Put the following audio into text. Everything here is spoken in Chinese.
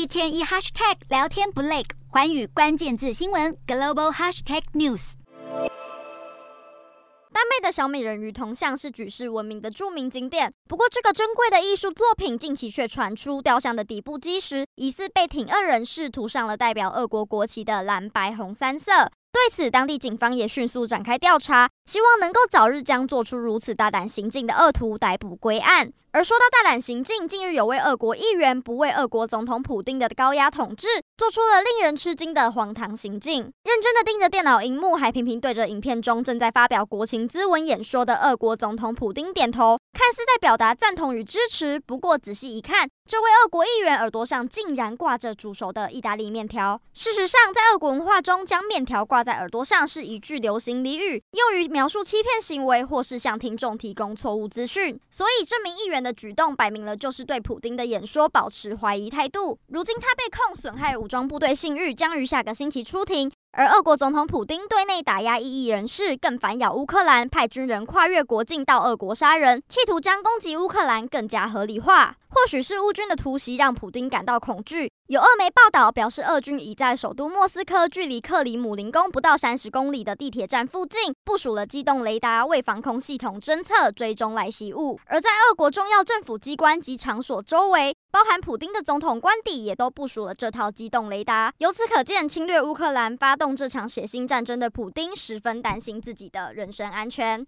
一天一 hashtag 聊天不累，环宇关键字新闻 global hashtag news。丹麦的小美人鱼铜像是举世闻名的著名景点，不过这个珍贵的艺术作品近期却传出雕像的底部基石疑似被挺恶人士涂上了代表俄国国旗的蓝白红三色。对此，当地警方也迅速展开调查，希望能够早日将做出如此大胆行径的恶徒逮捕归案。而说到大胆行径，近日有位俄国议员不为俄国总统普丁的高压统治，做出了令人吃惊的荒唐行径，认真的盯着电脑荧幕，还频频对着影片中正在发表国情咨文演说的俄国总统普丁点头，看似在表达赞同与支持。不过仔细一看，这位俄国议员耳朵上竟然挂着煮熟的意大利面条。事实上，在俄国文化中，将面条挂在耳朵上是一句流行俚语，用于描述欺骗行为或是向听众提供错误资讯。所以，这名议员的举动摆明了就是对普丁的演说保持怀疑态度。如今他被控损害武装部队信誉，将于下个星期出庭。而俄国总统普丁对内打压异议人士，更反咬乌克兰，派军人跨越国境到俄国杀人，企图将攻击乌克兰更加合理化。或许是乌军的突袭让普丁感到恐惧。有俄媒报道表示，俄军已在首都莫斯科距离克里姆林宫不到三十公里的地铁站附近部署了机动雷达，为防空系统侦测追踪来袭物。而在俄国重要政府机关及场所周围，包含普丁的总统官邸，也都部署了这套机动雷达。由此可见，侵略乌克兰、发动这场血腥战争的普丁十分担心自己的人身安全。